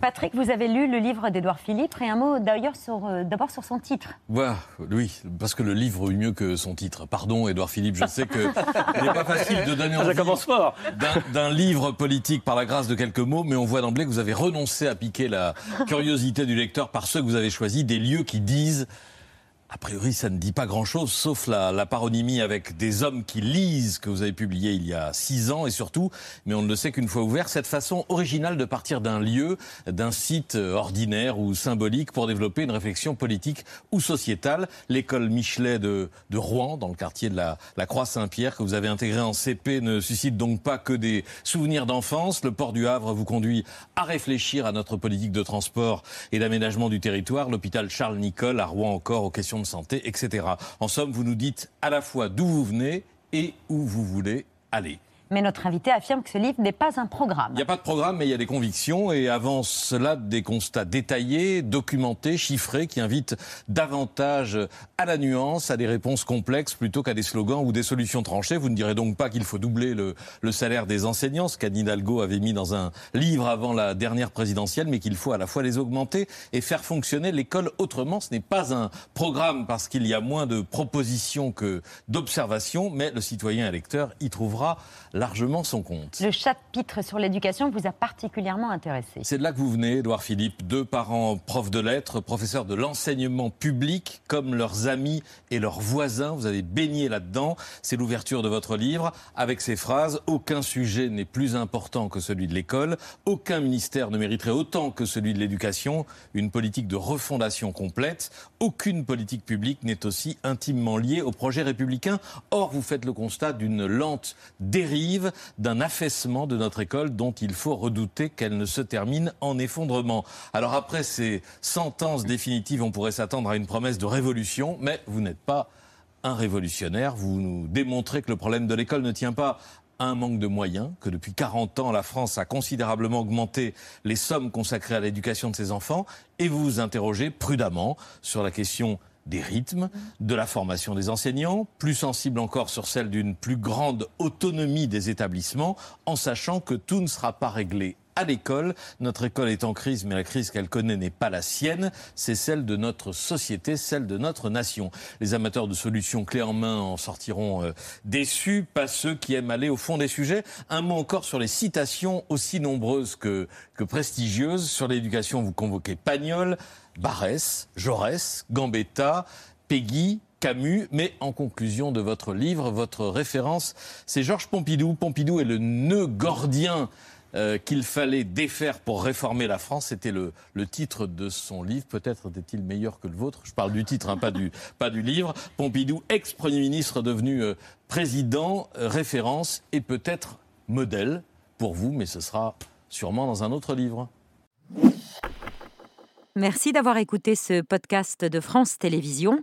Patrick, vous avez lu le livre d'Edouard Philippe et un mot d'ailleurs sur, euh, d'abord sur son titre. Voilà, oui, parce que le livre est mieux que son titre. Pardon, Edouard Philippe, je sais que il n'est pas facile de donner Ah, ça envie commence fort. d'un- d'un livre politique par la grâce de quelques mots, mais on voit d'emblée que vous avez renoncé à piquer la curiosité du lecteur par ceux que vous avez choisis, des lieux qui disent. A priori, ça ne dit pas grand-chose, sauf la, la paronymie avec des hommes qui lisent que vous avez publié il y a six ans, et surtout, mais on ne le sait qu'une fois ouvert, cette façon originale de partir d'un lieu, d'un site ordinaire ou symbolique pour développer une réflexion politique ou sociétale. L'école Michelet de, de Rouen, dans le quartier de la, la Croix-Saint-Pierre, que vous avez intégré en CP, ne suscite donc pas que des souvenirs d'enfance. Le port du Havre vous conduit à réfléchir à notre politique de transport et d'aménagement du territoire. L'hôpital Charles Nicolle à Rouen encore aux questions de santé, etc. En somme, vous nous dites à la fois d'où vous venez et où vous voulez aller. Mais notre invité affirme que ce livre n'est pas un programme. Il n'y a pas de programme, mais il y a des convictions et avant cela, des constats détaillés, documentés, chiffrés, qui invitent davantage à la nuance, à des réponses complexes plutôt qu'à des slogans ou des solutions tranchées. Vous ne direz donc pas qu'il faut doubler le, salaire des enseignants, ce qu'Anne Hidalgo avait mis dans un livre avant la dernière présidentielle, mais qu'il faut à la fois les augmenter et faire fonctionner l'école autrement. Ce n'est pas un programme parce qu'il y a moins de propositions que d'observations, mais le citoyen électeur y trouvera largement son compte. Le chapitre sur l'éducation vous a particulièrement intéressé. C'est de là que vous venez, Édouard Philippe, deux parents profs de lettres, professeurs de l'enseignement public, comme leurs amis et leurs voisins. Vous avez baigné là-dedans. C'est l'ouverture de votre livre avec ces phrases Aucun sujet n'est plus important que celui de l'école. Aucun ministère ne mériterait autant que celui de l'éducation. Une politique de refondation complète. Aucune politique publique n'est aussi intimement liée au projet républicain. Or, vous faites le constat d'une lente dérive, d'un affaissement de notre école dont il faut redouter qu'elle ne se termine en effondrement. Alors après ces sentences définitives, on pourrait s'attendre à une promesse de révolution, mais vous n'êtes pas un révolutionnaire. Vous nous démontrez que le problème de l'école ne tient pas à un manque de moyens, que depuis 40 ans, la France a considérablement augmenté les sommes consacrées à l'éducation de ses enfants, et vous vous interrogez prudemment sur la question des rythmes, de la formation des enseignants, plus sensible encore sur celle d'une plus grande autonomie des établissements, en sachant que tout ne sera pas réglé à l'école. Notre école est en crise, mais la crise qu'elle connaît n'est pas la sienne, c'est celle de notre société, celle de notre nation. Les amateurs de solutions clés en main en sortiront euh, déçus, pas ceux qui aiment aller au fond des sujets. Un mot encore sur les citations aussi nombreuses que, que prestigieuses. Sur l'éducation, vous convoquez Pagnol, Barès, Jaurès, Gambetta, Peggy, Camus, mais en conclusion de votre livre, votre référence, c'est Georges Pompidou. Pompidou est le nœud gordien euh, qu'il fallait défaire pour réformer la France. C'était le, titre de son livre. Peut-être était-il meilleur que le vôtre. Je parle du titre, hein, pas, du, pas du livre. Pompidou, ex-premier ministre devenu euh, président, euh, référence et peut-être modèle pour vous, mais ce sera sûrement dans un autre livre. Merci d'avoir écouté ce podcast de France Télévisions.